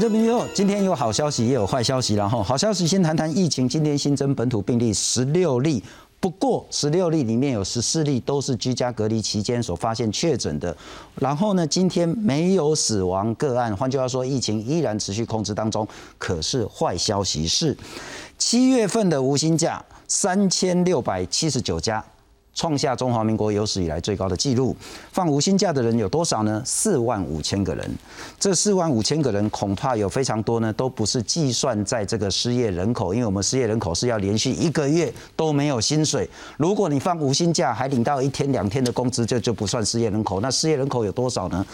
观众朋友，今天有好消息，也有坏消息。然后，好消息先谈谈疫情。今天新增本土病例十六例，不过十六例里面有十四例都是居家隔离期间所发现确诊的。然后呢，今天没有死亡个案，换句话说，疫情依然持续控制当中。可是坏消息是，七月份的无薪假三千六百七十九家。创下中华民国有史以来最高的纪录。放无薪假的人有多少呢？四万五千个人。这四万五千个人恐怕有非常多呢，都不是计算在这个失业人口，因为我们失业人口是要连续一个月都没有薪水。如果你放无薪假还领到一天两天的工资，这就不算失业人口。那失业人口有多少呢？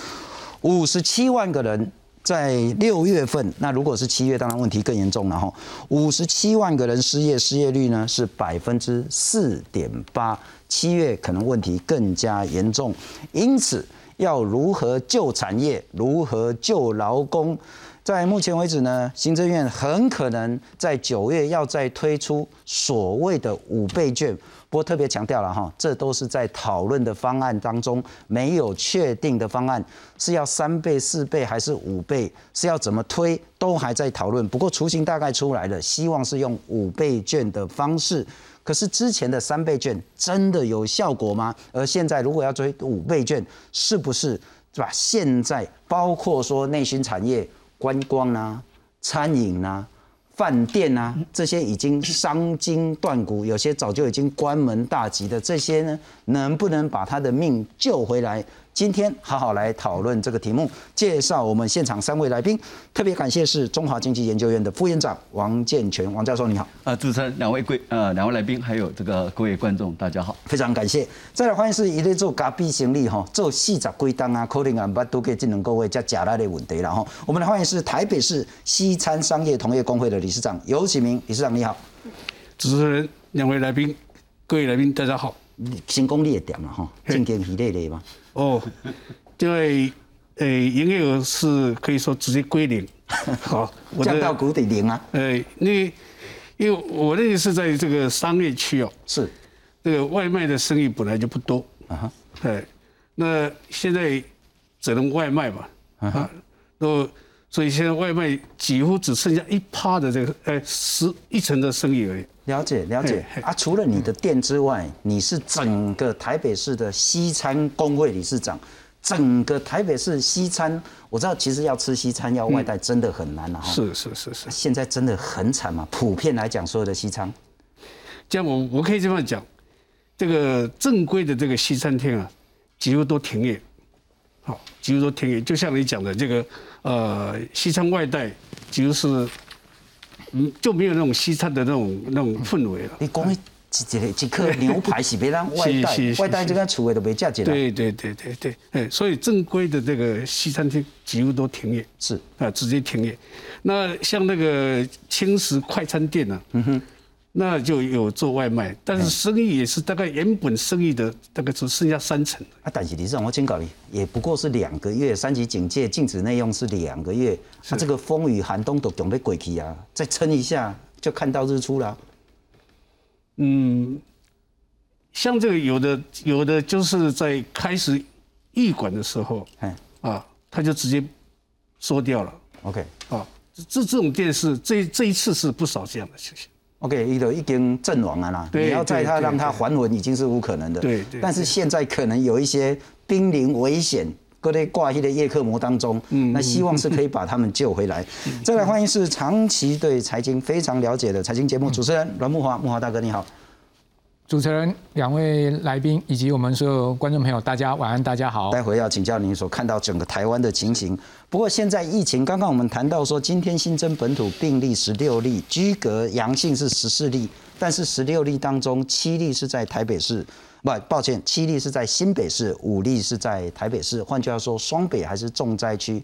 五十七万个人。在六月份，那如果是七月，当然问题更严重了哈。五十七万个人失业，失业率呢是百分之四点八，七月可能问题更加严重。因此，要如何救产业，如何救劳工？在目前为止呢，行政院很可能在九月要再推出所谓的五倍券。不过特别强调了哈，这都是在讨论的方案当中，没有确定的方案是要三倍、四倍还是五倍，是要怎么推都还在讨论。不过雏形大概出来了，希望是用五倍券的方式。可是之前的三倍券真的有效果吗？而现在如果要追五倍券，是不是是吧？现在包括说内需产业。观光啊，餐饮啊，饭店啊，这些已经伤筋断骨，有些早就已经关门大吉的，这些呢，能不能把他的命救回来？今天好好来讨论这个题目，介绍我们现场三位来宾，特别感谢是中华经济研究院的副院长王建全王教授，你好。呃，主持人两位贵呃两位来宾，还有这个各位观众，大家好，非常感谢。再来欢迎是一类做咖啡行李哈，做细杂归档啊，可能啊不都可以智能各位加假拉的问题了哈。我们来欢迎是台北市西餐商业同业工会的理事长尤启明理事长，你好。主持人两位来宾，各位来宾大家好。成功力点了哈，正经系列的嘛。哦，因为呃，营业额是可以说直接归零，好，降到谷底零啊。呃，那因为我认为是在这个商业区哦，是。这个外卖的生意本来就不多。啊哈，哎，那现在只能外卖嘛。啊，都。所以现在外卖几乎只剩下一趴的这个，哎，十一层的生意而已。了解了解啊，除了你的店之外，你是整个台北市的西餐工会理事长。整个台北市西餐，我知道其实要吃西餐要外带真的很难啊。是是是是。现在真的很惨嘛？普遍来讲，所有的西餐，这样我我可以这么讲，这个正规的这个西餐厅啊，几乎都停业。好，几乎都停业。就像你讲的这个。呃，西餐外带就是，嗯，就没有那种西餐的那种那种氛围了。你讲一一一颗牛排是别让外带，外带这个厨卫都没价钱了。对对对对对，哎，所以正规的这个西餐厅几乎都停业，是啊，直接停业。那像那个轻食快餐店呢？嗯哼。那就有做外卖，但是生意也是大概原本生意的大概只剩下三成。啊，但是李市长，我警告你，也不过是两个月，三级警戒禁止内用是两个月，那这个风雨寒冬都准备过去啊，再撑一下就看到日出了。嗯，像这个有的有的就是在开始预管的时候，哎啊，他就直接缩掉了。OK，啊，这这种店是这这一次是不少这样的情形。OK，伊都已经阵亡了啦。你要在他让他还魂，已经是无可能的。对对。但是现在可能有一些濒临危险，搁在挂一的叶克膜当中。嗯。那希望是可以把他们救回来。再来欢迎是长期对财经非常了解的财经节目主持人阮木华，木华大哥你好。主持人、两位来宾以及我们所有观众朋友，大家晚安，大家好。待会要请教您所看到整个台湾的情形。不过现在疫情，刚刚我们谈到说，今天新增本土病例十六例，居隔阳性是十四例，但是十六例当中七例是在台北市，不，抱歉，七例是在新北市，五例是在台北市。换句话说，双北还是重灾区。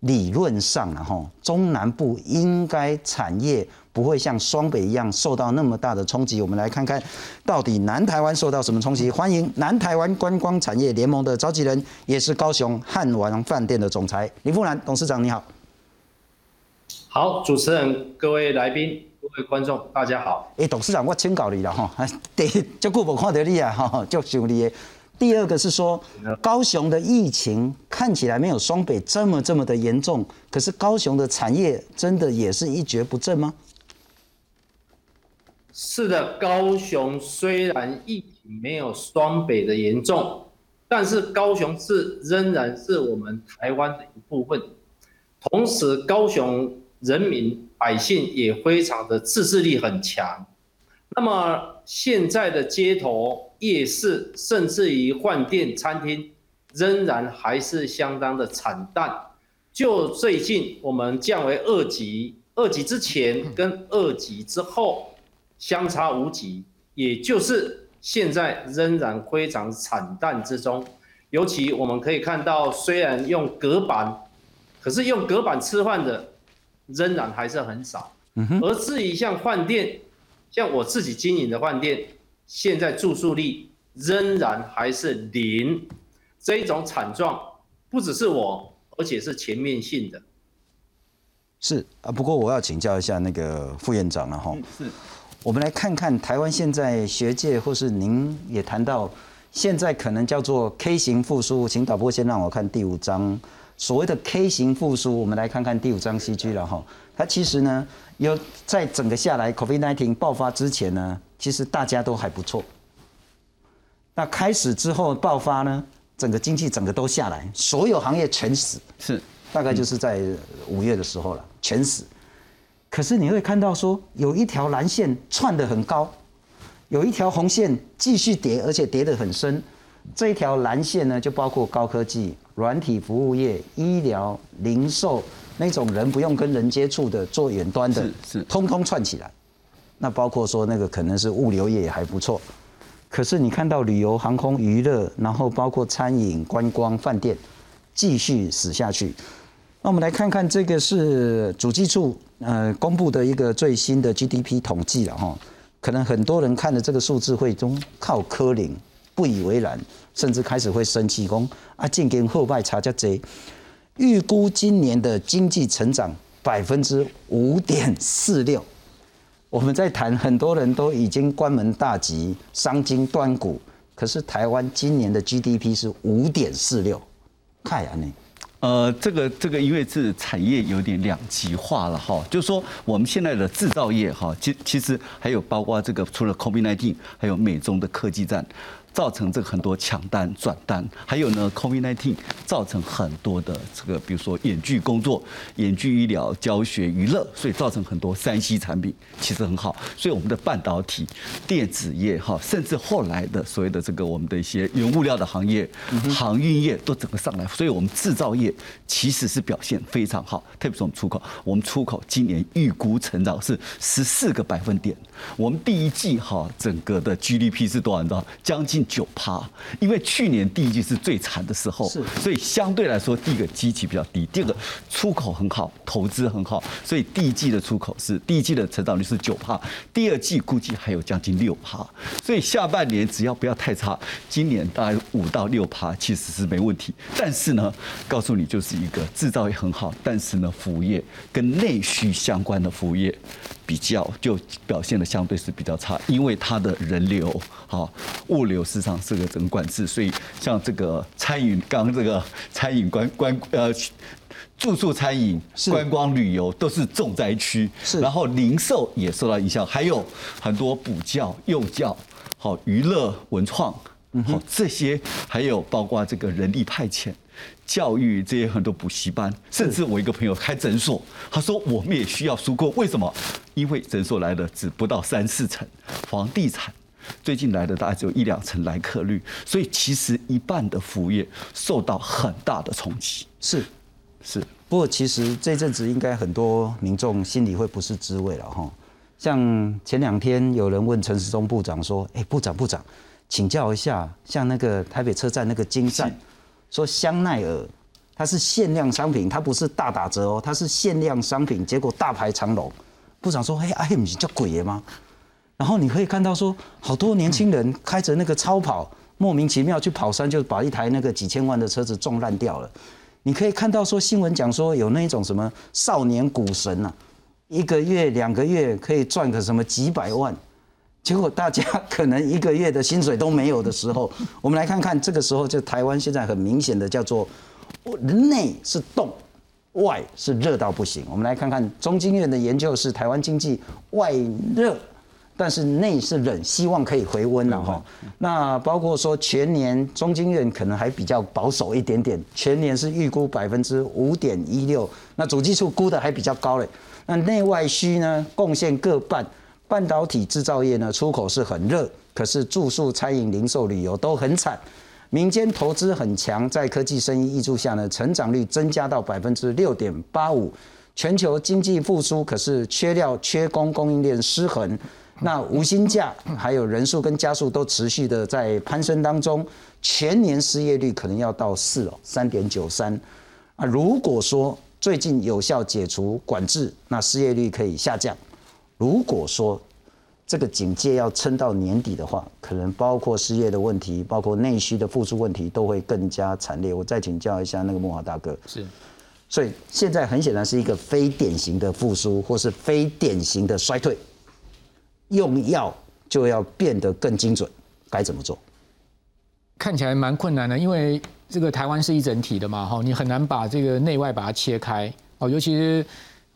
理论上，然后中南部应该产业不会像双北一样受到那么大的冲击。我们来看看到底南台湾受到什么冲击。欢迎南台湾观光产业联盟的召集人，也是高雄汉王饭店的总裁林富兰董事长，你好。好，主持人、各位来宾、各位观众，大家好。哎，董事长，我请教你了哈，第，这久无看到你啊，哈，就想你。第二个是说，高雄的疫情看起来没有双北这么这么的严重，可是高雄的产业真的也是一蹶不振吗？是的，高雄虽然疫情没有双北的严重，但是高雄市仍然是我们台湾的一部分。同时，高雄人民百姓也非常的自制力很强。那么现在的街头、夜市，甚至于饭店、餐厅，仍然还是相当的惨淡。就最近我们降为二级，二级之前跟二级之后相差无几，也就是现在仍然非常惨淡之中。尤其我们可以看到，虽然用隔板。可是用隔板吃饭的仍然还是很少，而至于像饭店，像我自己经营的饭店，现在住宿率仍然还是零，这一种惨状不只是我，而且是全面性的。是啊，不过我要请教一下那个副院长了哈。是，我们来看看台湾现在学界或是您也谈到，现在可能叫做 K 型复苏，请导播先让我看第五章。所谓的 K 型复苏，我们来看看第五章 C G 了哈。它其实呢，有在整个下来 COVID-19 爆发之前呢，其实大家都还不错。那开始之后爆发呢，整个经济整个都下来，所有行业全死。是，大概就是在五月的时候了，全死。可是你会看到说，有一条蓝线窜得很高，有一条红线继续跌，而且跌得很深。这一条蓝线呢，就包括高科技。软体服务业、医疗、零售那种人不用跟人接触的，做远端的，是是，通通串起来。那包括说那个可能是物流业也还不错，可是你看到旅游、航空、娱乐，然后包括餐饮、观光、饭店，继续死下去。那我们来看看这个是主计处呃公布的一个最新的 GDP 统计了哈，可能很多人看的这个数字会中靠科林。不以为然，甚至开始会生气，讲啊，今跟后拜差价贼。预估今年的经济成长百分之五点四六。我们在谈，很多人都已经关门大吉，伤筋断骨。可是台湾今年的 GDP 是五点四六，看呀呢。呃，这个这个因为是产业有点两极化了哈，就是说我们现在的制造业哈，其其实还有包括这个除了 COVID-19，还有美中的科技战。造成这个很多抢单转单，还有呢，COVID-19 造成很多的这个，比如说演剧工作、演剧医疗、教学、娱乐，所以造成很多三 C 产品其实很好。所以我们的半导体、电子业哈，甚至后来的所谓的这个我们的一些原物料的行业、航运业都整个上来，所以我们制造业其实是表现非常好。特别是我们出口，我们出口今年预估成长是十四个百分点。我们第一季哈整个的 GDP 是多少？你知道？将近。九趴，因为去年第一季是最惨的时候，是，所以相对来说，第一个基期比较低，第二个出口很好，投资很好，所以第一季的出口是第一季的成长率是九趴，第二季估计还有将近六趴，所以下半年只要不要太差，今年大概五到六趴其实是没问题。但是呢，告诉你就是一个制造业很好，但是呢，服务业跟内需相关的服务业。比较就表现的相对是比较差，因为它的人流、哈物流市场是个整个管制，所以像这个餐饮，刚这个餐饮观观呃住宿餐饮、观光旅游都是重灾区，是，然后零售也受到影响，还有很多补教、幼教、好娱乐文创，好这些，还有包括这个人力派遣。教育这些很多补习班，甚至我一个朋友开诊所，他说我们也需要纾困，为什么？因为诊所来的只不到三四成，房地产最近来的大概只有一两成来客率，所以其实一半的服务业受到很大的冲击。是是，不过其实这阵子应该很多民众心里会不是滋味了哈。像前两天有人问陈时中部长说：“哎，部长部长，请教一下，像那个台北车站那个金站。”说香奈儿，它是限量商品，它不是大打折哦，它是限量商品。结果大排长龙，部长说：“哎，哎，你叫鬼爷吗？”然后你可以看到说，好多年轻人开着那个超跑，莫名其妙去跑山，就把一台那个几千万的车子撞烂掉了。你可以看到说，新闻讲说有那种什么少年股神呐，一个月两个月可以赚个什么几百万。结果大家可能一个月的薪水都没有的时候，我们来看看这个时候就台湾现在很明显的叫做内是冻，外是热到不行。我们来看看中经院的研究是台湾经济外热。但是内是冷，希望可以回温了哈。那包括说全年中经院可能还比较保守一点点，全年是预估百分之五点一六。那主计处估的还比较高嘞。那内外需呢贡献各半，半导体制造业呢出口是很热，可是住宿、餐饮、零售、旅游都很惨。民间投资很强，在科技生意益助下呢，成长率增加到百分之六点八五。全球经济复苏，可是缺料、缺工，供应链失衡。那无薪假还有人数跟加速都持续的在攀升当中，全年失业率可能要到四哦，三点九三啊。如果说最近有效解除管制，那失业率可以下降。如果说这个警戒要撑到年底的话，可能包括失业的问题，包括内需的复苏问题，都会更加惨烈。我再请教一下那个木华大哥，是，所以现在很显然是一个非典型的复苏，或是非典型的衰退。用药就要变得更精准，该怎么做？看起来蛮困难的，因为这个台湾是一整体的嘛，哈，你很难把这个内外把它切开哦。尤其是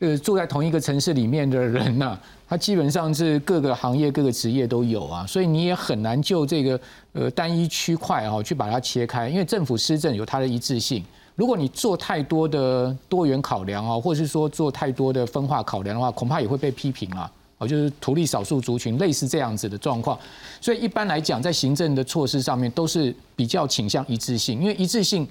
呃住在同一个城市里面的人呐，他基本上是各个行业、各个职业都有啊，所以你也很难就这个呃单一区块啊去把它切开，因为政府施政有它的一致性。如果你做太多的多元考量啊，或者是说做太多的分化考量的话，恐怕也会被批评啊。哦，就是图利少数族群，类似这样子的状况，所以一般来讲，在行政的措施上面都是比较倾向一致性，因为一致性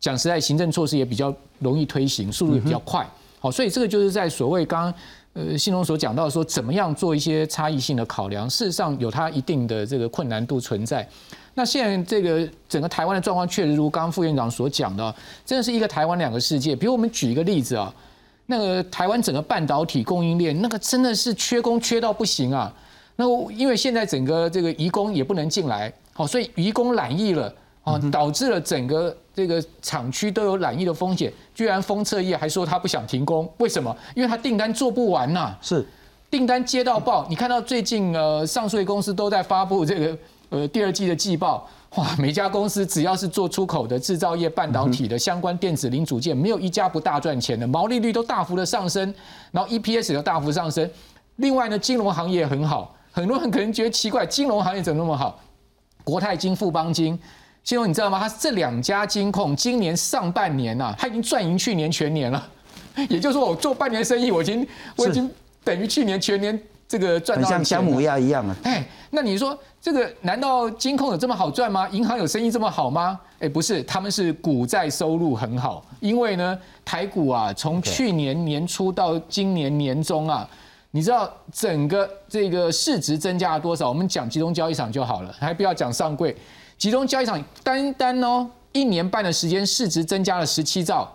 讲实在，行政措施也比较容易推行，速度也比较快。好，所以这个就是在所谓刚刚呃信中所讲到说，怎么样做一些差异性的考量，事实上有它一定的这个困难度存在。那现在这个整个台湾的状况，确实如刚刚副院长所讲的，真的是一个台湾两个世界。比如我们举一个例子啊。那个台湾整个半导体供应链，那个真的是缺工缺到不行啊！那因为现在整个这个移工也不能进来，好，所以移工染疫了，哦，导致了整个这个厂区都有染疫的风险。居然封测业还说他不想停工，为什么？因为他订单做不完呐。是，订单接到爆，你看到最近呃上税公司都在发布这个呃第二季的季报。哇，每家公司只要是做出口的制造业、半导体的相关电子零组件，没有一家不大赚钱的，毛利率都大幅的上升，然后 EPS 又大幅上升。另外呢，金融行业很好，很多人可能觉得奇怪，金融行业怎么那么好？国泰金、富邦金，金融你知道吗？它这两家金控今年上半年呐，它已经赚赢去年全年了。也就是说，我做半年生意，我已经我已经等于去年全年。这个赚到像姜母鸭一样啊！哎，那你说这个难道金控有这么好赚吗？银行有生意这么好吗？哎，不是，他们是股债收入很好，因为呢，台股啊，从去年年初到今年年中啊，你知道整个这个市值增加了多少？我们讲集中交易场就好了，还不要讲上柜，集中交易场单单哦，一年半的时间，市值增加了十七兆。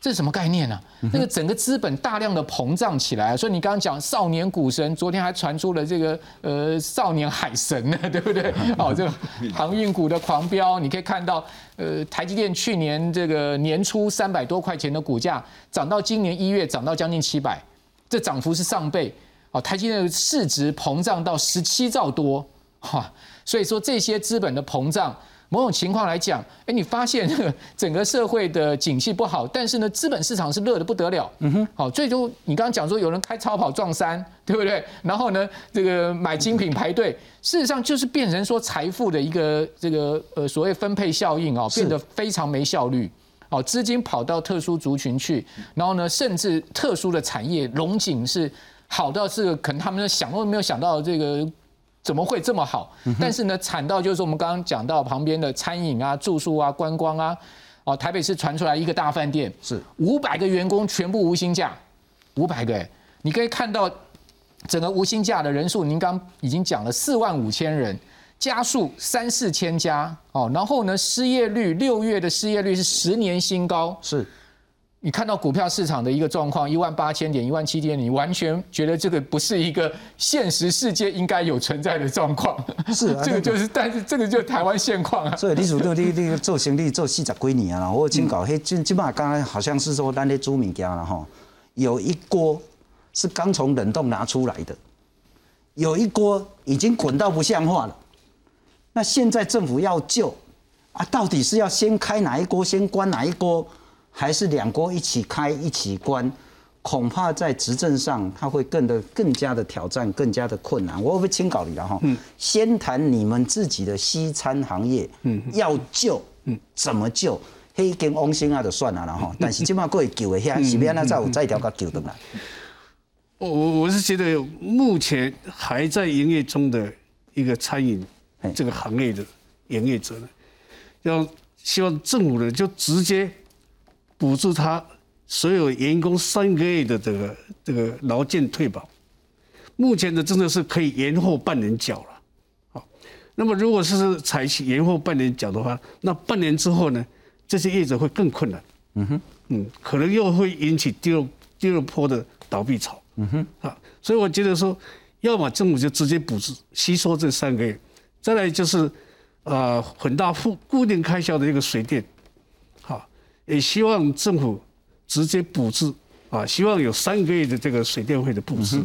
这是什么概念呢？那个整个资本大量的膨胀起来，所以你刚刚讲少年股神，昨天还传出了这个呃少年海神呢，对不对？哦，这个 航运股的狂飙，你可以看到，呃，台积电去年这个年初三百多块钱的股价，涨到今年一月涨到将近七百，这涨幅是上倍。哦，台积电的市值膨胀到十七兆多，哈，所以说这些资本的膨胀。某种情况来讲，哎，你发现整个社会的景气不好，但是呢，资本市场是热的不得了。嗯哼，好，最终你刚刚讲说有人开超跑撞山，对不对？然后呢，这个买精品排队，事实上就是变成说财富的一个这个呃所谓分配效应啊，变得非常没效率。哦，资金跑到特殊族群去，然后呢，甚至特殊的产业龙井是好到是可能他们想都没有想到这个。怎么会这么好？但是呢，惨到就是我们刚刚讲到旁边的餐饮啊、住宿啊、观光啊，哦，台北市传出来一个大饭店，是。五百个员工全部无薪假，五百个哎，你可以看到整个无薪假的人数，您刚已经讲了四万五千人，加速三四千家。哦，然后呢，失业率六月的失业率是十年新高，是。你看到股票市场的一个状况，一万八千点、一万七千点，你完全觉得这个不是一个现实世界应该有存在的状况。是，这个就是，但是这个就是台湾现况啊。所以李主任，你你做生意做四十几年啊，我请搞嘿，基基本上刚刚好像是说，咱咧煮物件了哈，有一锅是刚从冷冻拿出来的，有一锅已经滚到不像话了。那现在政府要救啊，到底是要先开哪一锅，先关哪一锅，还是两国一起开一起关？恐怕在执政上，它会更的更加的挑战，更加的困难。我会请搞你了哈，先谈你们自己的西餐行业，嗯要救，嗯怎么救？黑跟翁星啊就算了了哈，但是起码可以救一下，是边那再有再一条个救的来。我我我是觉得目前还在营业中的一个餐饮这个行业的营业者呢，要希望政府呢就直接补助他。所有员工三个月的这个这个劳健退保，目前的真的是可以延后半年缴了。好，那么如果是采取延后半年缴的话，那半年之后呢，这些业者会更困难。嗯哼，嗯，可能又会引起第二第二波的倒闭潮。嗯哼，啊，所以我觉得说，要么政府就直接补助吸收这三个月，再来就是啊很大固固定开销的一个水电，好，也希望政府。直接补助啊，希望有三个月的这个水电费的补助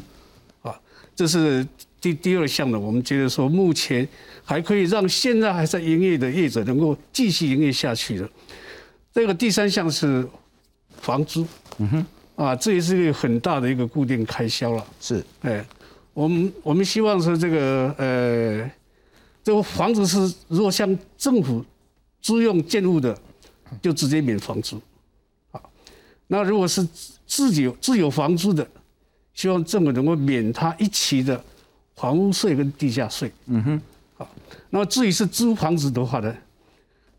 啊，这是第第二项的。我们觉得说，目前还可以让现在还在营业的业者能够继续营业下去的。这个第三项是房租，嗯哼，啊，这也是一个很大的一个固定开销了。是，哎，我们我们希望说这个呃，这个房子是如果像政府租用建物的，就直接免房租。那如果是自己自有房租的，希望政府能够免他一期的房屋税跟地价税。嗯哼，好。那么至于是租房子的话呢，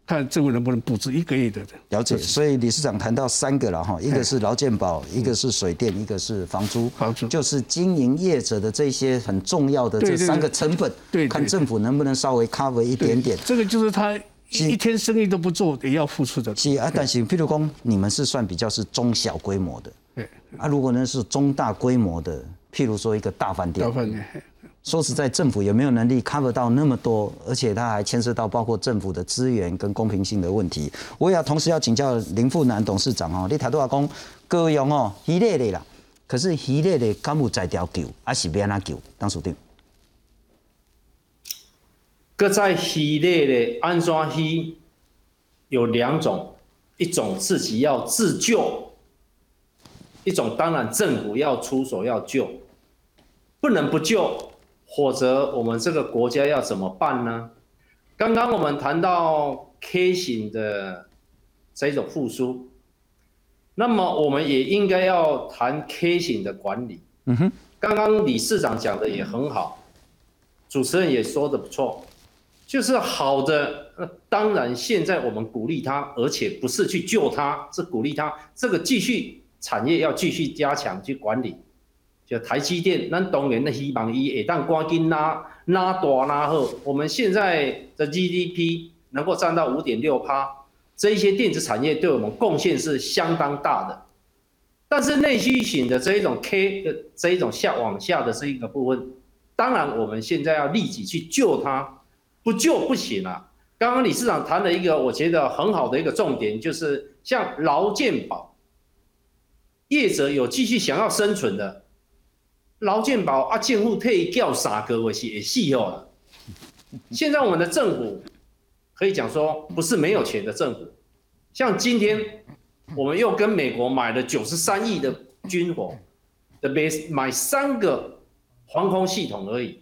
看政府能不能补助一个月的。了解。所以理事长谈到三个了哈，一个是劳健保，一个是水电，一个是房租。房租就是经营业者的这些很重要的这三个成本，对，看政府能不能稍微 cover 一点点。这个就是他。一天生意都不做，也要付出的。是啊，但是譬如讲，你们是算比较是中小规模的。对。啊，如果呢是中大规模的，譬如说一个大饭店。大饭店。说实在，政府有没有能力 cover 到那么多？而且它还牵涉到包括政府的资源跟公平性的问题。我也要同时要请教林富南董事长哦，你谈多话讲各用哦，系列的啦。可是系列的敢有在调救，还是别哪救？当属定。搁在系列的安装系有两种，一种自己要自救，一种当然政府要出手要救，不能不救，否则我们这个国家要怎么办呢？刚刚我们谈到 K 型的这种复苏，那么我们也应该要谈 K 型的管理。嗯哼，刚刚李市长讲的也很好，主持人也说的不错。就是好的，那当然现在我们鼓励他，而且不是去救他，是鼓励他这个继续产业要继续加强去管理。就台积电，那当然的希望伊也当赶紧拉拉大拉好。我们现在的 GDP 能够占到五点六趴，这一些电子产业对我们贡献是相当大的。但是内需型的这一种 K 的这一种下往下的这一个部分，当然我们现在要立即去救它。不救不行了。刚刚理事长谈了一个我觉得很好的一个重点，就是像劳健保，业者有继续想要生存的，劳健保啊，政府退掉啥个月是也细哦了。现在我们的政府可以讲说不是没有钱的政府，像今天我们又跟美国买了九十三亿的军火，的买买三个防空系统而已，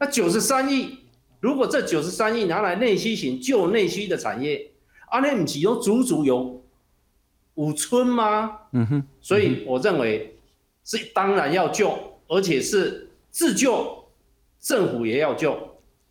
那九十三亿。如果这九十三亿拿来内需型救内需的产业，阿那不是有足足有五村吗？嗯哼，所以我认为是当然要救，而且是自救，政府也要救。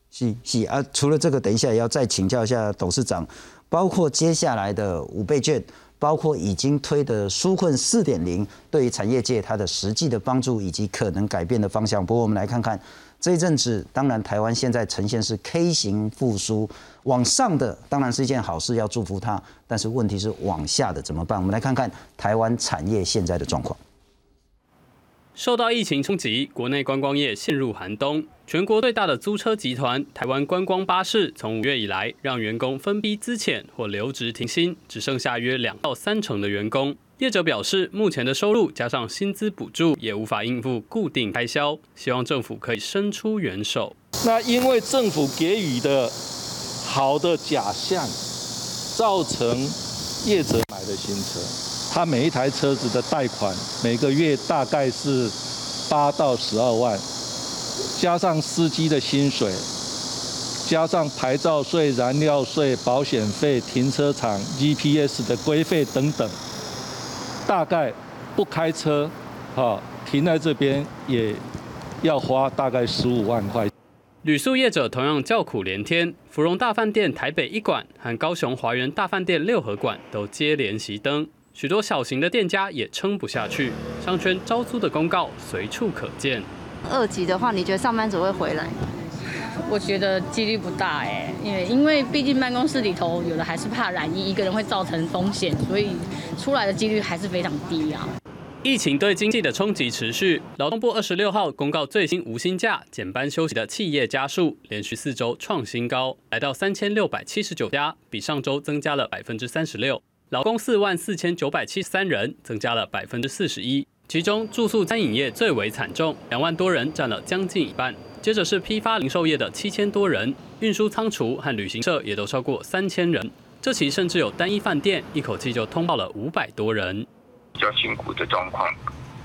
是是啊，除了这个，等一下也要再请教一下董事长，包括接下来的五倍券，包括已经推的纾困四点零，对于产业界它的实际的帮助以及可能改变的方向。不过我们来看看。这一阵子，当然台湾现在呈现是 K 型复苏，往上的当然是一件好事，要祝福它。但是问题是往下的怎么办？我们来看看台湾产业现在的状况。受到疫情冲击，国内观光业陷入寒冬。全国最大的租车集团台湾观光巴士，从五月以来，让员工分批资遣或留职停薪，只剩下约两到三成的员工。业者表示，目前的收入加上薪资补助也无法应付固定开销，希望政府可以伸出援手。那因为政府给予的好的假象，造成业者买的新车，他每一台车子的贷款每个月大概是八到十二万，加上司机的薪水，加上牌照税、燃料税、保险费、停车场、GPS 的规费等等。大概不开车，哈，停在这边也要花大概十五万块。旅宿业者同样叫苦连天，芙蓉大饭店台北一馆和高雄华园大饭店六合馆都接连熄灯，许多小型的店家也撑不下去，商圈招租的公告随处可见。二级的话，你觉得上班族会回来？我觉得几率不大哎，因为因为毕竟办公室里头有的还是怕染疫，一个人会造成风险，所以出来的几率还是非常低啊。疫情对经济的冲击持续，劳动部二十六号公告最新无薪假、减班休息的企业家数连续四周创新高，来到三千六百七十九家，比上周增加了百分之三十六。劳工四万四千九百七十三人，增加了百分之四十一，其中住宿餐饮业最为惨重，两万多人占了将近一半。接着是批发零售业的七千多人，运输仓储和旅行社也都超过三千人。这期甚至有单一饭店一口气就通报了五百多人，比较辛苦的状况。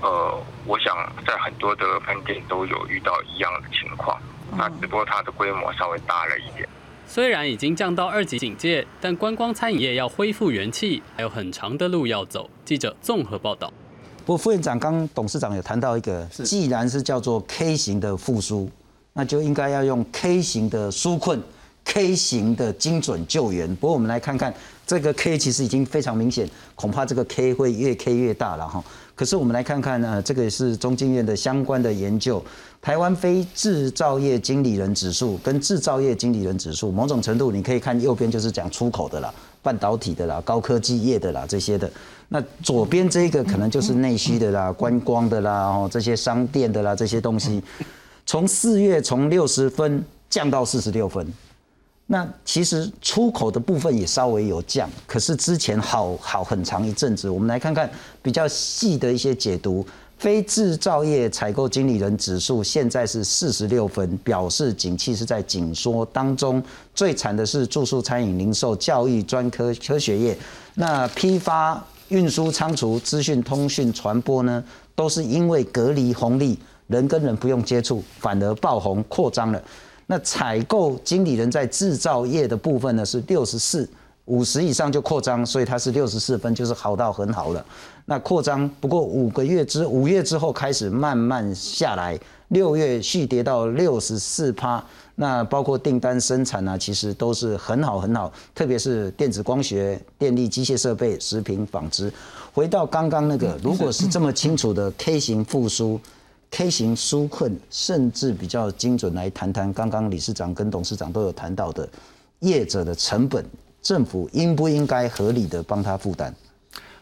呃，我想在很多的饭店都有遇到一样的情况，那只不过它的规模稍微大了一点。虽然已经降到二级警戒，但观光餐饮业要恢复元气，还有很长的路要走。记者综合报道。不过副院长刚董事长有谈到一个，既然是叫做 K 型的复苏。那就应该要用 K 型的纾困，K 型的精准救援。不过我们来看看这个 K，其实已经非常明显，恐怕这个 K 会越 K 越大了哈。可是我们来看看呢，这个是中经院的相关的研究，台湾非制造业经理人指数跟制造业经理人指数，某种程度你可以看右边就是讲出口的啦，半导体的啦，高科技业的啦这些的。那左边这个可能就是内需的啦，观光的啦，哦这些商店的啦这些东西。从四月从六十分降到四十六分，那其实出口的部分也稍微有降，可是之前好好很长一阵子。我们来看看比较细的一些解读，非制造业采购经理人指数现在是四十六分，表示景气是在紧缩当中。最惨的是住宿、餐饮、零售、教育、专科、科学业，那批发、运输、仓储、资讯、通讯、传播呢，都是因为隔离红利。人跟人不用接触，反而爆红扩张了。那采购经理人在制造业的部分呢是六十四，五十以上就扩张，所以它是六十四分，就是好到很好了。那扩张不过五个月之五月之后开始慢慢下来，六月续跌到六十四趴。那包括订单生产啊，其实都是很好很好，特别是电子光学、电力、机械设备、食品、纺织。回到刚刚那个，如果是这么清楚的 K 型复苏。K 型纾困，甚至比较精准来谈谈，刚刚理事长跟董事长都有谈到的业者的成本，政府应不应该合理的帮他负担？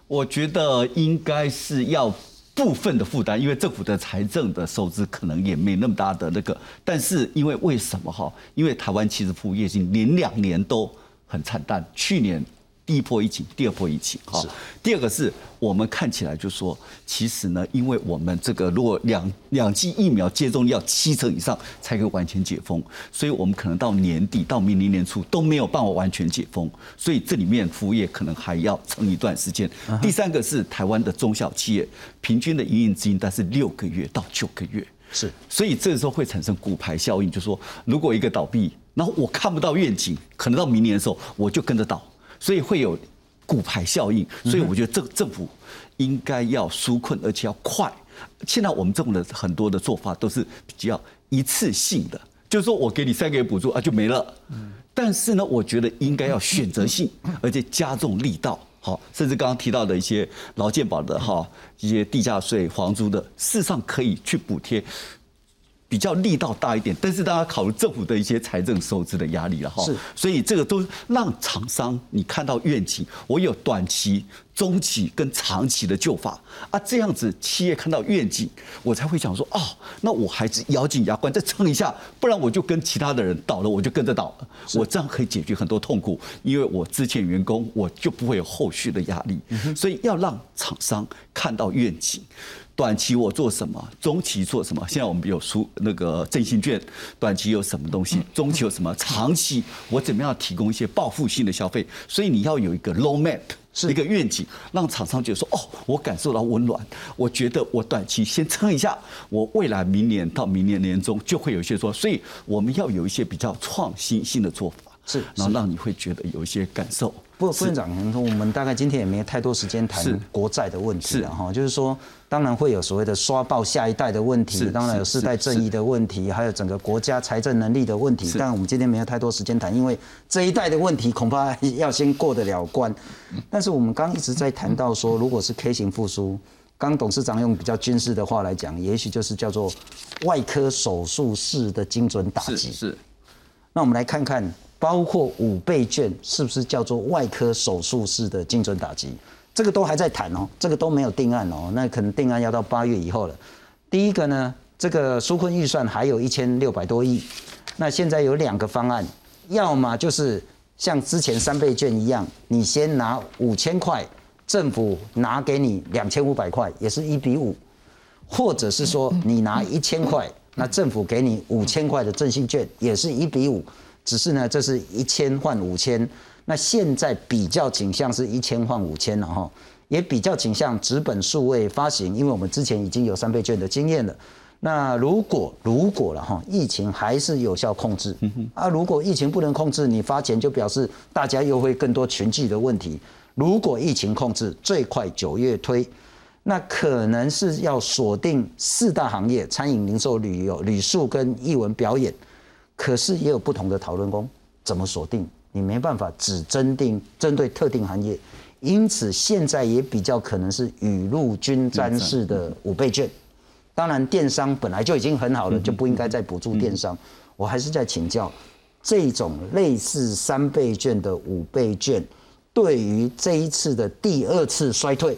我觉得应该是要部分的负担，因为政府的财政的收支可能也没那么大的那个。但是因为为什么哈？因为台湾其实服务业经连两年都很惨淡，去年。第一波疫情，第二波疫情，哈。第二个是我们看起来就说，其实呢，因为我们这个如果两两剂疫苗接种要七成以上才可以完全解封，所以我们可能到年底到明年年初都没有办法完全解封，所以这里面服务业可能还要撑一段时间。第三个是台湾的中小企业平均的营运资金，但是六个月到九个月，是，所以这个时候会产生骨牌效应，就说如果一个倒闭，然后我看不到愿景，可能到明年的时候我就跟着倒。所以会有骨牌效应，所以我觉得这个政府应该要纾困，而且要快。现在我们政府的很多的做法都是比较一次性的，就是说我给你三个月补助啊就没了。但是呢，我觉得应该要选择性，而且加重力道。好，甚至刚刚提到的一些劳健保的哈，一些地价税、房租的，事实上可以去补贴。比较力道大一点，但是大家考虑政府的一些财政收支的压力了哈。是，所以这个都让厂商你看到愿景，我有短期、中期跟长期的救法啊，这样子企业看到愿景，我才会想说哦，那我还是咬紧牙关再撑一下，不然我就跟其他的人倒了，我就跟着倒了。我这样可以解决很多痛苦，因为我之前员工我就不会有后续的压力，所以要让厂商看到愿景。短期我做什么，中期做什么？现在我们有出那个振兴券，短期有什么东西，中期有什么，长期我怎么样提供一些报复性的消费？所以你要有一个 low map，是一个愿景，让厂商觉得说，哦，我感受到温暖，我觉得我短期先撑一下，我未来明年到明年年中就会有一些说，所以我们要有一些比较创新性的做法，是，然后让你会觉得有一些感受。不过，副院长，我们大概今天也没太多时间谈国债的问题了哈，就是说，当然会有所谓的刷爆下一代的问题，当然有世代正义的问题，还有整个国家财政能力的问题。但我们今天没有太多时间谈，因为这一代的问题恐怕要先过得了关。但是我们刚一直在谈到说，如果是 K 型复苏，刚董事长用比较军事的话来讲，也许就是叫做外科手术式的精准打击。是。那我们来看看。包括五倍券是不是叫做外科手术式的精准打击？这个都还在谈哦，这个都没有定案哦。那可能定案要到八月以后了。第一个呢，这个纾困预算还有一千六百多亿，那现在有两个方案，要么就是像之前三倍券一样，你先拿五千块，政府拿给你两千五百块，也是一比五；或者是说你拿一千块，那政府给你五千块的振兴券，也是一比五。只是呢，这是一千换五千，那现在比较倾向是一千换五千了哈，也比较倾向纸本数位发行，因为我们之前已经有三倍券的经验了。那如果如果了哈，疫情还是有效控制，啊，如果疫情不能控制，你发钱就表示大家又会更多群聚的问题。如果疫情控制，最快九月推，那可能是要锁定四大行业：餐饮、零售、旅游、旅宿跟艺文表演。可是也有不同的讨论工，怎么锁定？你没办法只针定针对特定行业，因此现在也比较可能是雨露均沾式的五倍券。当然，电商本来就已经很好了，就不应该再补助电商。我还是在请教，这种类似三倍券的五倍券，对于这一次的第二次衰退，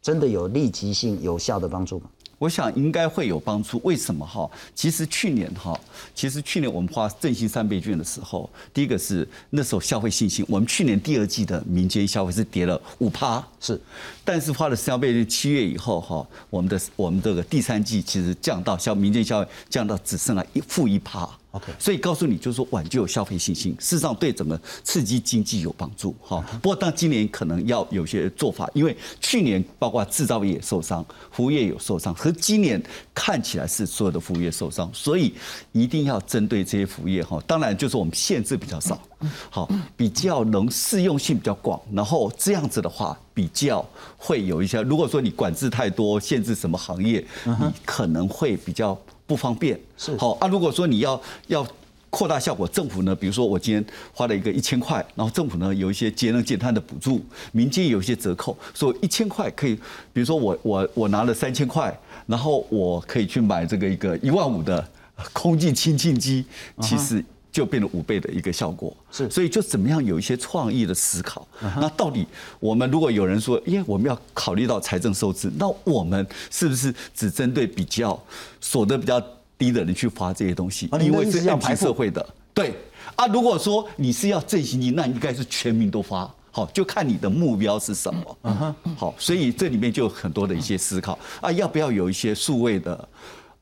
真的有立即性有效的帮助吗？我想应该会有帮助。为什么哈？其实去年哈，其实去年我们花振兴三倍券的时候，第一个是那时候消费信心，我们去年第二季的民间消费是跌了五趴，是。但是花了三倍券，七月以后哈，我们的我们这个第三季其实降到消民间消费降到只剩了一负一趴。OK，所以告诉你，就是说挽救消费信心，事实上对整个刺激经济有帮助哈。不过，但今年可能要有些做法，因为去年包括制造业受伤，服务业有受伤，和今年看起来是所有的服务业受伤，所以一定要针对这些服务业哈。当然，就是我们限制比较少，好，比较能适用性比较广，然后这样子的话，比较会有一些。如果说你管制太多，限制什么行业，你可能会比较。不方便是好啊。如果说你要要扩大效果，政府呢，比如说我今天花了一个一千块，然后政府呢有一些节能减碳的补助，民间有一些折扣，所以一千块可以，比如说我我我拿了三千块，然后我可以去买这个一个一万五的空气清净机，其实就变成五倍的一个效果。是，所以就怎么样有一些创意的思考。那到底我们如果有人说，因为我们要考虑到财政收支，那我们是不是只针对比较所得比较？低的人去发这些东西，因为是要排社会的。对啊，如果说你是要振兴经济，那应该是全民都发。好，就看你的目标是什么。嗯哼。好，所以这里面就有很多的一些思考啊，要不要有一些数位的，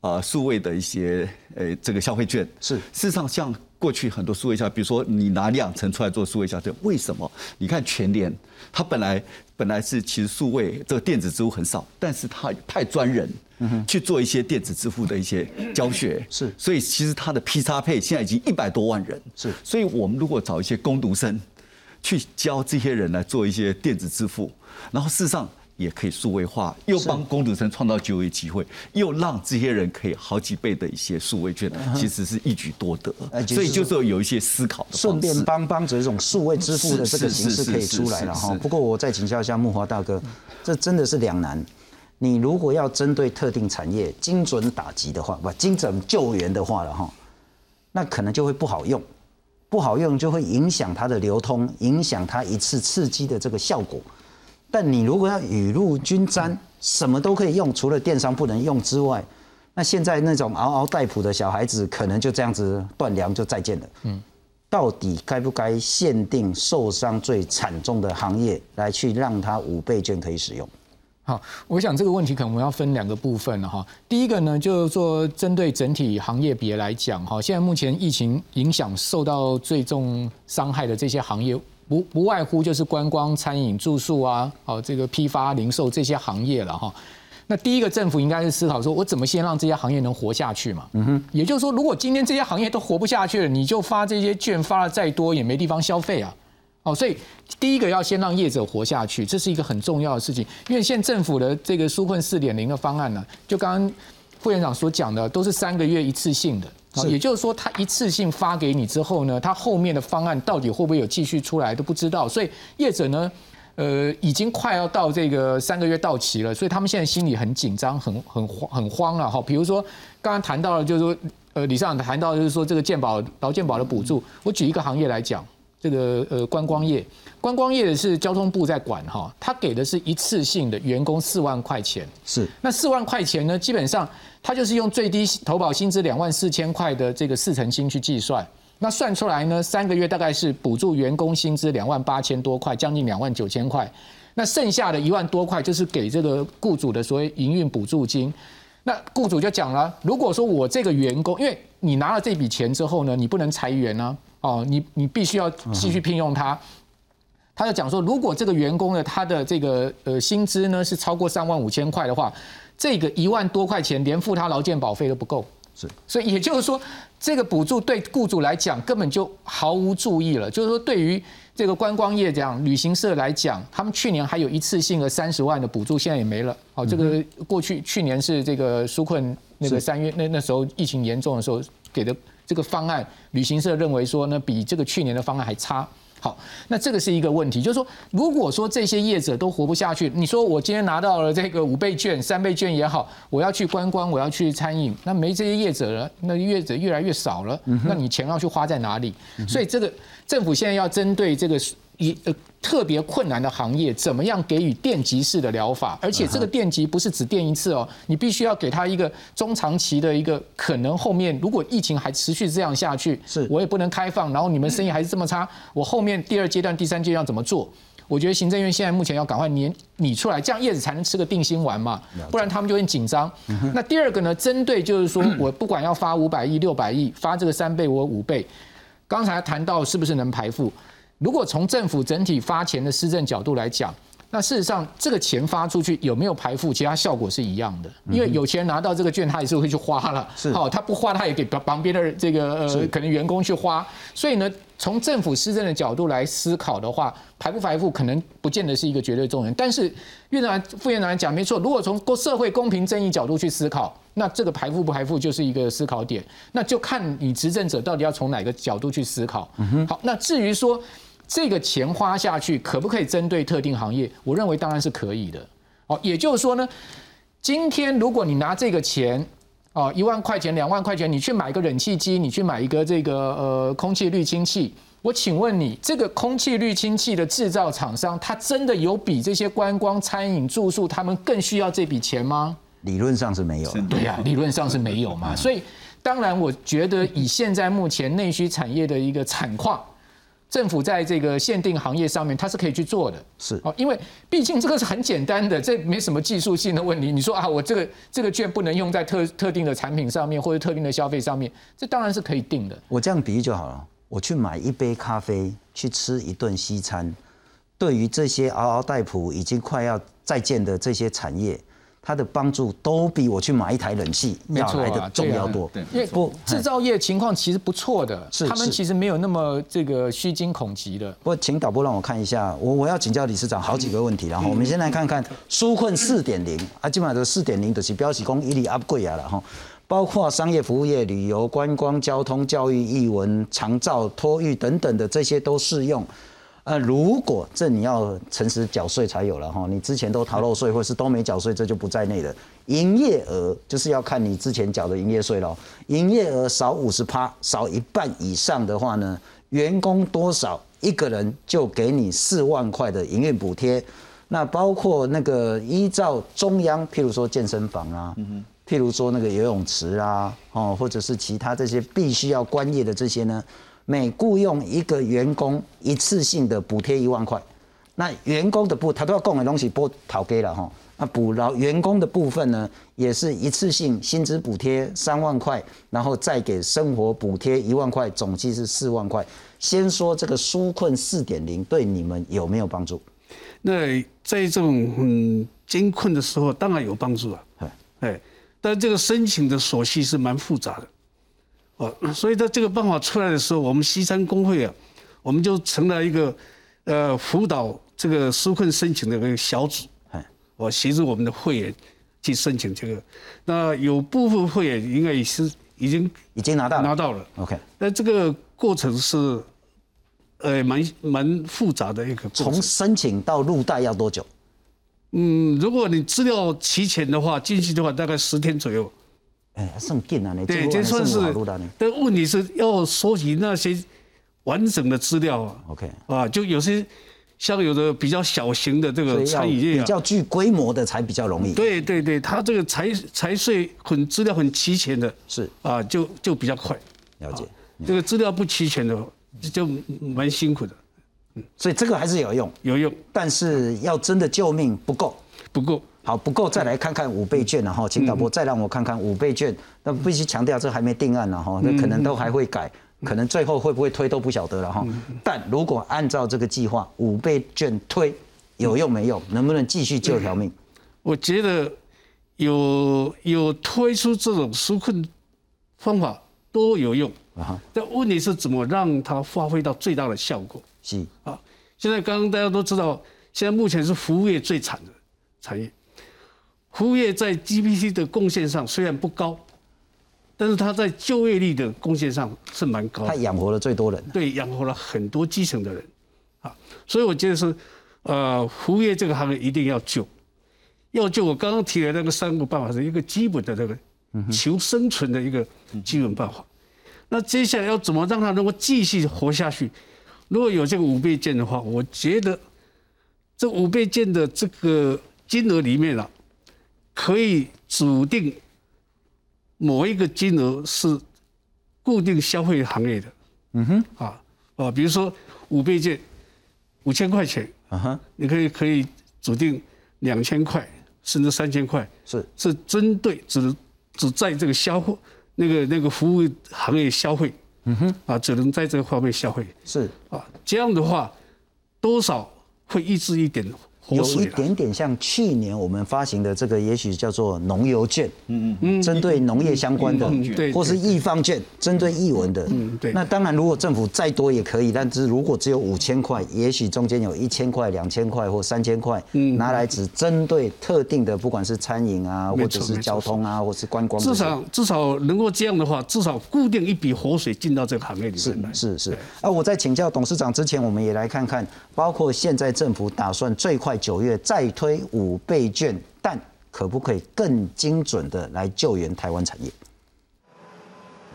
呃，数位的一些呃这个消费券？是。事实上，像过去很多数位消，比如说你拿两成出来做数位消费，为什么？你看全联，它本来本来是其实数位这个电子支付很少，但是它派专人。去做一些电子支付的一些教学，是，所以其实它的 P 叉配现在已经一百多万人，是，所以我们如果找一些工读生去教这些人来做一些电子支付，然后事实上也可以数位化，又帮工读生创造就业机会，又让这些人可以好几倍的一些数位券，其实是一举多得，所以就是有一些思考的，顺便帮帮着这种数位支付的这个形式可以出来了哈。不过我再请教一下木华大哥，这真的是两难。你如果要针对特定产业精准打击的话，不精准救援的话了哈，那可能就会不好用，不好用就会影响它的流通，影响它一次刺激的这个效果。但你如果要雨露均沾，什么都可以用，除了电商不能用之外，那现在那种嗷嗷待哺的小孩子，可能就这样子断粮就再见了。嗯，到底该不该限定受伤最惨重的行业来去让他五倍券可以使用？好，我想这个问题可能我们要分两个部分了哈。第一个呢，就是说针对整体行业别来讲哈，现在目前疫情影响受到最重伤害的这些行业，不不外乎就是观光、餐饮、住宿啊，哦这个批发、零售这些行业了哈。那第一个政府应该是思考说，我怎么先让这些行业能活下去嘛？嗯哼。也就是说，如果今天这些行业都活不下去了，你就发这些券发了再多也没地方消费啊。哦，所以第一个要先让业者活下去，这是一个很重要的事情。因为现政府的这个纾困四点零的方案呢，就刚刚副院长所讲的，都是三个月一次性的。也就是说，他一次性发给你之后呢，他后面的方案到底会不会有继续出来都不知道。所以业者呢，呃，已经快要到这个三个月到期了，所以他们现在心里很紧张、很很慌、很慌了哈。比如说刚刚谈到了，就是说，呃，李尚谈到就是说这个健保劳健保的补助，我举一个行业来讲。这个呃观光业，观光业是交通部在管哈，他给的是一次性的员工四万块钱，是。那四万块钱呢，基本上他就是用最低投保薪资两万四千块的这个四成薪去计算，那算出来呢，三个月大概是补助员工薪资两万八千多块，将近两万九千块，那剩下的一万多块就是给这个雇主的所谓营运补助金，那雇主就讲了，如果说我这个员工，因为你拿了这笔钱之后呢，你不能裁员呢。哦，你你必须要继续聘用他。他就讲说，如果这个员工呢他的这个呃薪资呢是超过三万五千块的话，这个一万多块钱连付他劳健保费都不够。是，所以也就是说，这个补助对雇主来讲根本就毫无注意了。就是说，对于这个观光业这样旅行社来讲，他们去年还有一次性的三十万的补助，现在也没了。哦，这个过去去年是这个纾困那个三月那那时候疫情严重的时候给的。这个方案，旅行社认为说呢，比这个去年的方案还差。好，那这个是一个问题，就是说，如果说这些业者都活不下去，你说我今天拿到了这个五倍券、三倍券也好，我要去观光，我要去餐饮，那没这些业者了，那业者越来越少了，那你钱要去花在哪里？所以这个政府现在要针对这个。一呃特别困难的行业，怎么样给予电极式的疗法？而且这个电极不是只电一次哦，你必须要给他一个中长期的一个可能。后面如果疫情还持续这样下去，是我也不能开放，然后你们生意还是这么差，我后面第二阶段、第三阶段怎么做？我觉得行政院现在目前要赶快拟拟出来，这样叶子才能吃个定心丸嘛，不然他们就很紧张。那第二个呢，针对就是说我不管要发五百亿、六百亿，发这个三倍我五倍，刚才谈到是不是能排付？如果从政府整体发钱的施政角度来讲，那事实上这个钱发出去有没有排付，其他效果是一样的。因为有钱人拿到这个券，他也是会去花了。是，好，他不花，他也给旁边的这个呃可能员工去花。所以呢，从政府施政的角度来思考的话，排不排付可能不见得是一个绝对重点。但是院长、副院长讲没错，如果从社会公平正义角度去思考，那这个排付不排付就是一个思考点。那就看你执政者到底要从哪个角度去思考。好，那至于说。这个钱花下去可不可以针对特定行业？我认为当然是可以的。哦，也就是说呢，今天如果你拿这个钱，哦，一万块钱、两万块钱，你去买一个冷气机，你去买一个这个呃空气滤清器，我请问你，这个空气滤清器的制造厂商，他真的有比这些观光、餐饮、住宿他们更需要这笔钱吗？理论上是没有。对呀，理论上是没有嘛。所以，当然，我觉得以现在目前内需产业的一个产况。政府在这个限定行业上面，它是可以去做的，是哦，因为毕竟这个是很简单的，这没什么技术性的问题。你说啊，我这个这个券不能用在特特定的产品上面或者特定的消费上面，这当然是可以定的。我这样比喻就好了，我去买一杯咖啡，去吃一顿西餐，对于这些嗷嗷待哺、已经快要再见的这些产业。它的帮助都比我去买一台冷气要来的重要多。因为不制造业情况其实不错的，他们其实没有那么这个虚惊恐急的。不过，请导播让我看一下，我我要请教理事长好几个问题，然后我们先来看看纾困四点零啊，基本上这四点零就是标示工一律 upgrade 啊了哈，包括商业服务业、旅游观光、交通、教育、艺文、长照、托育等等的这些都适用。呃，如果这你要诚实缴税才有了哈，你之前都逃漏税或是都没缴税，这就不在内了。营业额就是要看你之前缴的营业税咯。营业额少五十趴，少一半以上的话呢，员工多少一个人就给你四万块的营运补贴。那包括那个依照中央，譬如说健身房啊，譬如说那个游泳池啊，哦，或者是其他这些必须要关业的这些呢。每雇佣一个员工一次性的补贴一万块，那员工的部他都要供的东西拨讨给了哈，那补劳员工的部分呢，也是一次性薪资补贴三万块，然后再给生活补贴一万块，总计是四万块。先说这个纾困四点零对你们有没有帮助？那在这种嗯艰困的时候，当然有帮助啊，哎，但这个申请的手续是蛮复杂的。哦，所以在这个办法出来的时候，我们西山工会啊，我们就成了一个呃辅导这个纾困申请的一个小组，哎，我协助我们的会员去申请这个。那有部分会员应该也是已经已经拿到拿到了，OK。那这个过程是呃蛮蛮复杂的一个。从申请到入袋要多久？嗯，如果你资料齐全的话，进去的话大概十天左右。哎，算近啊！你对，这算是。但问题是要收集那些完整的资料啊。OK。啊，就有些像有的比较小型的这个餐饮业，比较具规模的才比较容易。对对对，他这个财财税很资料很齐全的，是啊，就就比较快。了解。这个资料不齐全的，就蛮辛苦的。嗯，所以这个还是有用，有用，但是要真的救命不够，不够。好，不够再来看看五倍券了哈，请导播再让我看看五倍券。那必须强调，这还没定案呢哈，那可能都还会改，可能最后会不会推都不晓得了哈。但如果按照这个计划，五倍券推有用没用？能不能继续救条命？我觉得有有推出这种纾困方法都有用啊，但问题是怎么让它发挥到最大的效果？是啊，现在刚刚大家都知道，现在目前是服务业最惨的产业。服务业在 GDP 的贡献上虽然不高，但是它在就业率的贡献上是蛮高。它养活了最多人。对，养活了很多基层的人，啊，所以我觉得是，呃，服务业这个行业一定要救，要救。我刚刚提的那个三个办法是一个基本的这个求生存的一个基本办法。那接下来要怎么让它能够继续活下去？如果有这个五倍券的话，我觉得这五倍券的这个金额里面啊。可以指定某一个金额是固定消费行业的，嗯哼，啊啊，比如说五倍券五千块钱，啊哈，你可以可以指定两千块甚至三千块，是。是针对只只在这个消费那个那个服务行业消费，嗯哼，啊，只能在这个方面消费，是。啊，这样的话多少会抑制一点。有一点点像去年我们发行的这个，也许叫做农油券，嗯嗯嗯，针对农业相关的，对，或是易方券，针对译文的，嗯对。那当然，如果政府再多也可以，但是如果只有五千块，也许中间有一千块、两千块或三千块，嗯，拿来只针对特定的，不管是餐饮啊，或者是交通啊，或是观光，至少至少能够这样的话，至少固定一笔活水进到这个行业里面来。是是是。啊，我在请教董事长之前，我们也来看看，包括现在政府打算最快。九月再推五倍券，但可不可以更精准的来救援台湾产业？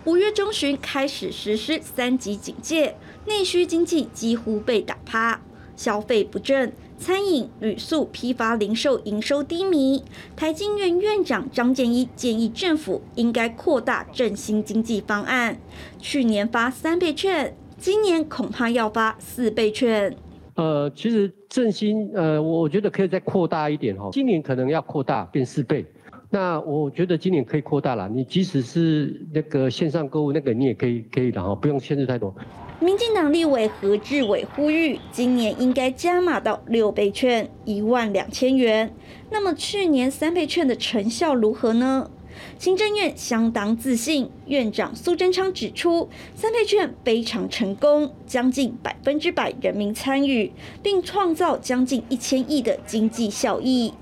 五月中旬开始实施三级警戒，内需经济几乎被打趴，消费不振，餐饮、旅宿、批发、零售营收低迷。台经院院长张建一建议政府应该扩大振兴经济方案，去年发三倍券，今年恐怕要发四倍券。呃，其实振兴，呃，我觉得可以再扩大一点哈。今年可能要扩大变四倍，那我觉得今年可以扩大了。你即使是那个线上购物那个，你也可以可以的哈，不用限制太多。民进党立委何志伟呼吁，今年应该加码到六倍券，一万两千元。那么去年三倍券的成效如何呢？行政院相当自信，院长苏贞昌指出，三倍券非常成功，将近百分之百人民参与，并创造将近一千亿的经济效益。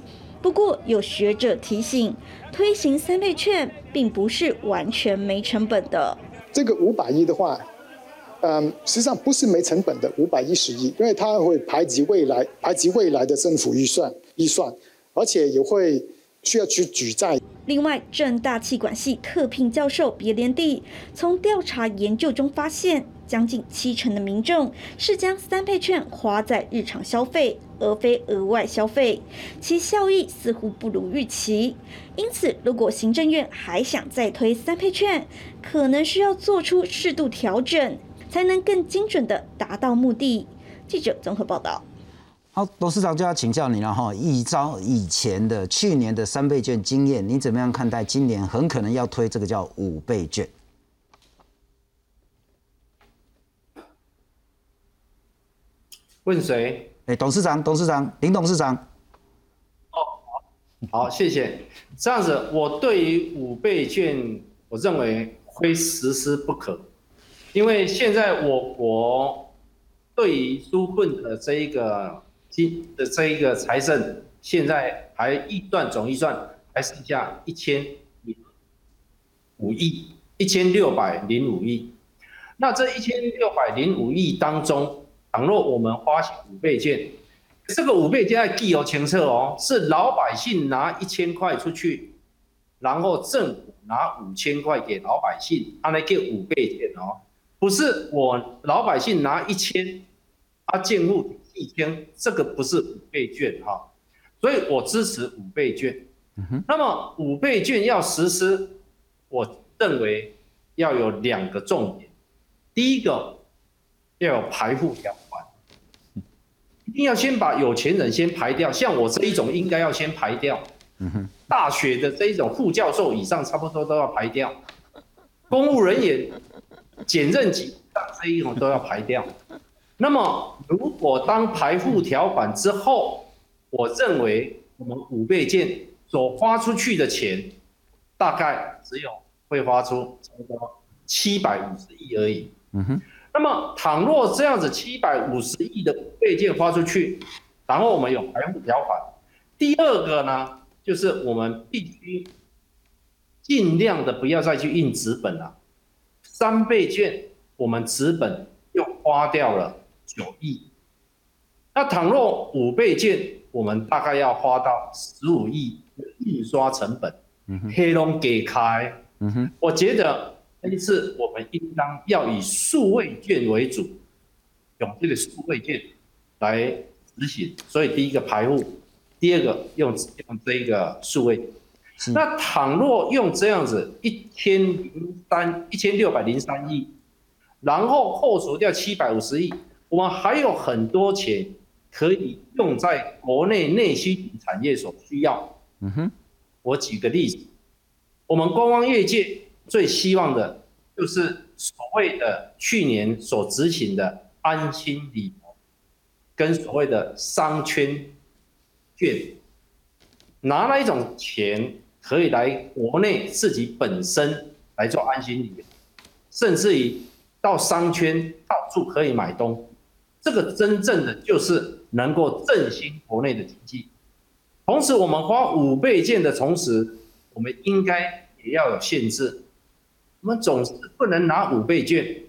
不过，有学者提醒，推行三倍券并不是完全没成本的。这个五百亿的话，嗯，实际上不是没成本的五百一十亿，因为它会排挤未来排挤未来的政府预算预算，而且也会需要去举债。另外，正大气管系特聘教授别连地从调查研究中发现，将近七成的民众是将三倍券花在日常消费，而非额外消费，其效益似乎不如预期。因此，如果行政院还想再推三倍券，可能需要做出适度调整，才能更精准的达到目的。记者综合报道。好，董事长就要请教你了哈。依照以前的去年的三倍券经验，你怎么样看待今年很可能要推这个叫五倍券？问谁？哎，董事长，董事长，林董事长。哦，好，谢谢。这样子，我对于五倍券，我认为非实施不可，因为现在我国对于纾困的这一个金的这一个财政，现在还预算总预算还剩下一千五亿，一千六百零五亿。那这一千六百零五亿当中，倘若我们发行五倍券，这个五倍券要记有清楚哦，是老百姓拿一千块出去，然后政府拿五千块给老百姓，他来给五倍券哦，不是我老百姓拿一千，啊建户一千，这个不是五倍券哈，所以我支持五倍券。那么五倍券要实施，我认为要有两个重点，第一个。要有排户条款，一定要先把有钱人先排掉。像我这一种，应该要先排掉。大学的这一种副教授以上，差不多都要排掉。公务人员、检任级上这一种都要排掉。那么，如果当排付条款之后，我认为我们五倍券所花出去的钱，大概只有会花出差不多七百五十亿而已。嗯哼。那么，倘若这样子七百五十亿的备件花出去，然后我们有排付条款。第二个呢，就是我们必须尽量的不要再去印纸本了。三倍券我们纸本又花掉了九亿，那倘若五倍券，我们大概要花到十五亿印刷成本，嗯哼黑龙给开。嗯哼，我觉得。这次我们应当要以数位券为主，用这个数位券来执行。所以第一个排户，第二个用用这个数位。那倘若用这样子一千零三一千六百零三亿，然后扣除掉七百五十亿，我们还有很多钱可以用在国内内需产业所需要。嗯哼，我举个例子，我们观光业界。最希望的就是所谓的去年所执行的安心旅游，跟所谓的商圈券，拿那一种钱可以来国内自己本身来做安心旅游，甚至于到商圈到处可以买东西，这个真正的就是能够振兴国内的经济。同时，我们花五倍券的同时，我们应该也要有限制。我们总是不能拿五倍券，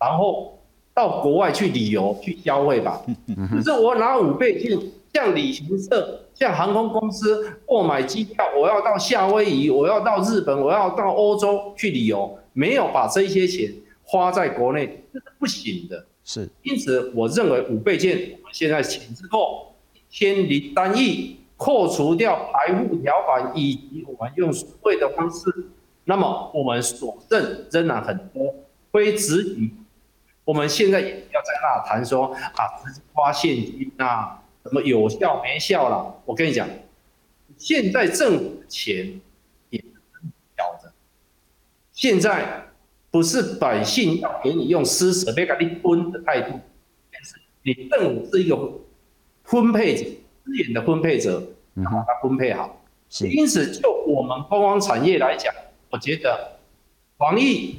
然后到国外去旅游去消费吧。可是我拿五倍券，像旅行社、像航空公司购买机票，我要到夏威夷，我要到日本，我要到欧洲去旅游，没有把这些钱花在国内，这是不行的。是，因此我认为五倍券，我们现在钱之后，千零单亿，扣除掉排户条款以及我们用数位的方式。那么我们所剩仍然很多，非直余。我们现在也不要在那谈说啊，直接花现金啊，什么有效没效了？我跟你讲，现在政府的钱也小的。现在不是百姓要给你用施舍、别给你分的态度，但是你政府是一个分配者，资源的分配者，把它分配好。因此，就我们观光产业来讲。我觉得防疫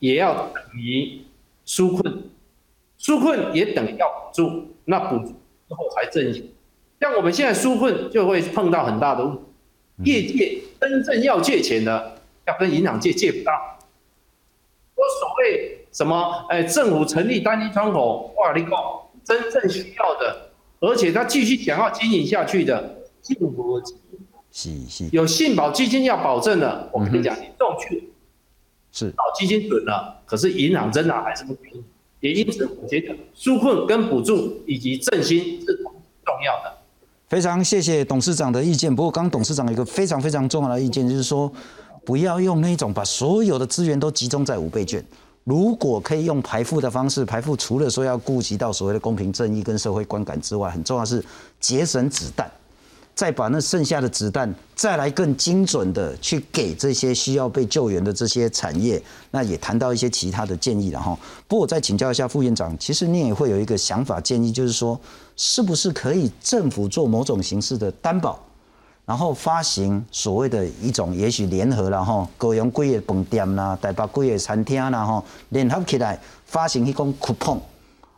也要等于纾困，纾困也等于要补助，那补助之后才振兴。像我们现在纾困就会碰到很大的问题，业界真正要借钱的，要跟银行借借不到。我所谓什么？哎，政府成立单一窗口，哇，你讲真正需要的，而且他继续想要经营下去的，信福是是，有信保基金要保证的，我跟你讲，你动去是保基金准了，可是银行真的还是不给你。也因此，我觉得纾困跟补助以及振兴是重要的。非常谢谢董事长的意见。不过，刚董事长有一个非常非常重要的意见，就是说，不要用那种把所有的资源都集中在五倍券。如果可以用排付的方式，排付除了说要顾及到所谓的公平正义跟社会观感之外，很重要是节省子弹。再把那剩下的子弹再来更精准的去给这些需要被救援的这些产业，那也谈到一些其他的建议了哈。不过我再请教一下副院长，其实你也会有一个想法建议，就是说是不是可以政府做某种形式的担保，然后发行所谓的一种也许联合了哈，高雄贵的饭店啦，台北贵的餐厅啦哈，联合起来发行一种 coupon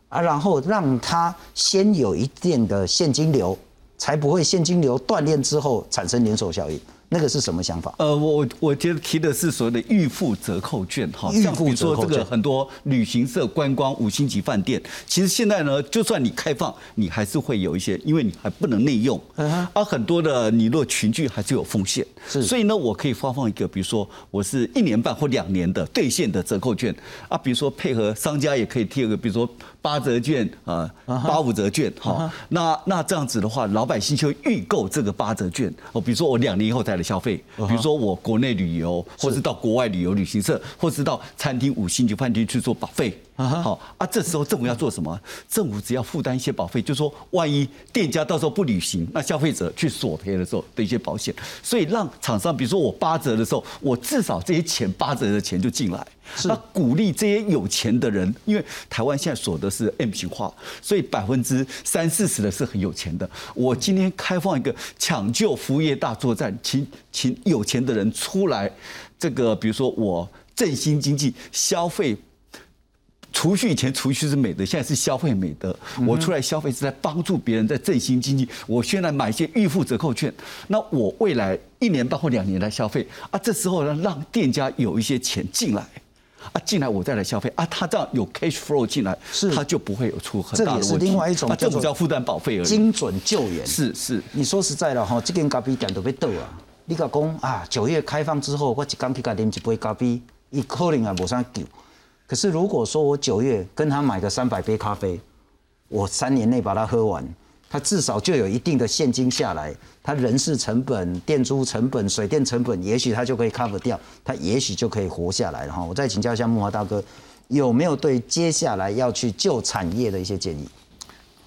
啊，然后让它先有一定的现金流。才不会现金流断裂之后产生连锁效应。那个是什么想法？呃，我我觉得提的是所谓的预付折扣券哈，预付折扣券。这个很多旅行社、观光五星级饭店，其实现在呢，就算你开放，你还是会有一些，因为你还不能内用，而很多的你若群聚还是有风险。是，所以呢，我可以发放一个，比如说我是一年半或两年的兑现的折扣券啊，比如说配合商家也可以贴个，比如说八折券啊，八五折券哈。那那这样子的话，老百姓就预购这个八折券哦，比如说我两年以后再来。消费，比如说我国内旅游，或是到国外旅游旅行社，或是到餐厅五星级饭店去做保费，好啊，这时候政府要做什么？政府只要负担一些保费，就说万一店家到时候不履行，那消费者去索赔的时候的一些保险，所以让厂商，比如说我八折的时候，我至少这些钱八折的钱就进来。那鼓励这些有钱的人，因为台湾现在所得是 M 型化，所以百分之三四十的是很有钱的。我今天开放一个抢救服务业大作战，请请有钱的人出来，这个比如说我振兴经济，消费储蓄以前储蓄是美德，现在是消费美德。我出来消费是在帮助别人，在振兴经济。我现在买一些预付折扣券，那我未来一年半或两年来消费啊，这时候呢，让店家有一些钱进来。啊，进来我再来消费啊，他这样有 cash flow 进来，是他就不会有出很大的问题。这也是另外一种叫做叫负担保费而已。精准救援是是，你说实在的哈，这间咖啡店都被倒啊。你讲讲啊，九月开放之后，我一刚去甲啉一杯咖啡，一可能也无啥救。可是如果说我九月跟他买个三百杯咖啡，我三年内把它喝完。他至少就有一定的现金下来，他人事成本、电租成本、水电成本，也许他就可以 cover 掉，他也许就可以活下来了哈。我再请教一下木华大哥，有没有对接下来要去救产业的一些建议？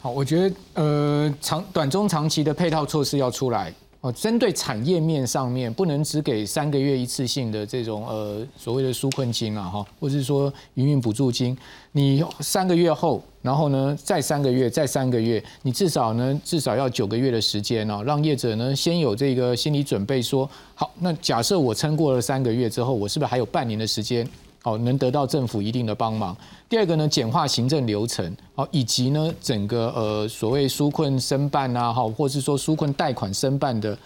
好，我觉得呃长、短、中、长期的配套措施要出来。哦，针对产业面上面，不能只给三个月一次性的这种呃所谓的纾困金啊，哈，或者是说营运补助金，你三个月后，然后呢再三个月，再三个月，你至少呢至少要九个月的时间哦，让业者呢先有这个心理准备，说好，那假设我撑过了三个月之后，我是不是还有半年的时间？哦，能得到政府一定的帮忙。第二个呢，简化行政流程，好，以及呢，整个呃所谓纾困申办啊，哈，或是说纾困贷款申办的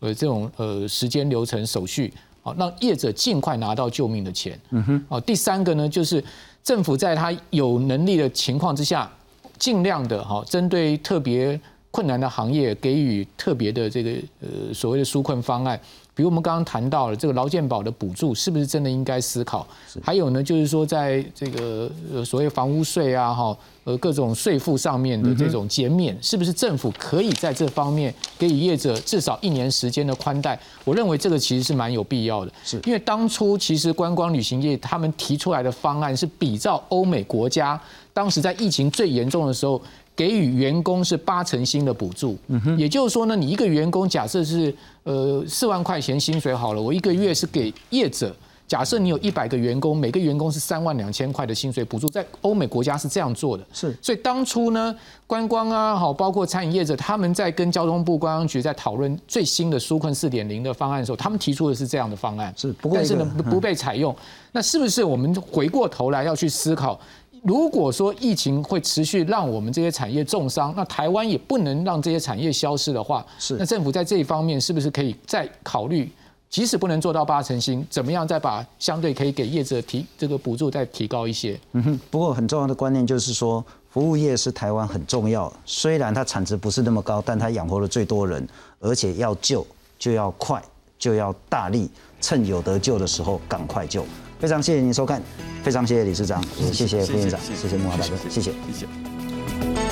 呃这种呃时间流程手续，好，让业者尽快拿到救命的钱。嗯哼。哦，第三个呢，就是政府在他有能力的情况之下，尽量的哈，针对特别困难的行业给予特别的这个呃所谓的纾困方案。比如我们刚刚谈到了这个劳健保的补助，是不是真的应该思考？还有呢，就是说在这个呃所谓房屋税啊，哈，呃各种税负上面的这种减免，是不是政府可以在这方面给予业者至少一年时间的宽带？我认为这个其实是蛮有必要的，是因为当初其实观光旅行业他们提出来的方案是比照欧美国家，当时在疫情最严重的时候。给予员工是八成薪的补助，嗯哼也就是说呢，你一个员工假设是呃四万块钱薪水好了，我一个月是给业者，假设你有一百个员工，每个员工是三万两千块的薪水补助，在欧美国家是这样做的。是，所以当初呢，观光啊，好，包括餐饮业者，他们在跟交通部观光局在讨论最新的纾困四点零的方案的时候，他们提出的是这样的方案，是，但是呢不不被采用。那是不是我们回过头来要去思考？如果说疫情会持续让我们这些产业重伤，那台湾也不能让这些产业消失的话，是那政府在这一方面是不是可以再考虑即使不能做到八成新，怎么样再把相对可以给业者提这个补助再提高一些？嗯哼。不过很重要的观念就是说，服务业是台湾很重要，虽然它产值不是那么高，但它养活了最多人，而且要救就要快，就要大力，趁有得救的时候赶快救。非常谢谢您收看，非常谢谢理事长，也谢谢副院长，谢谢木华大哥，谢谢。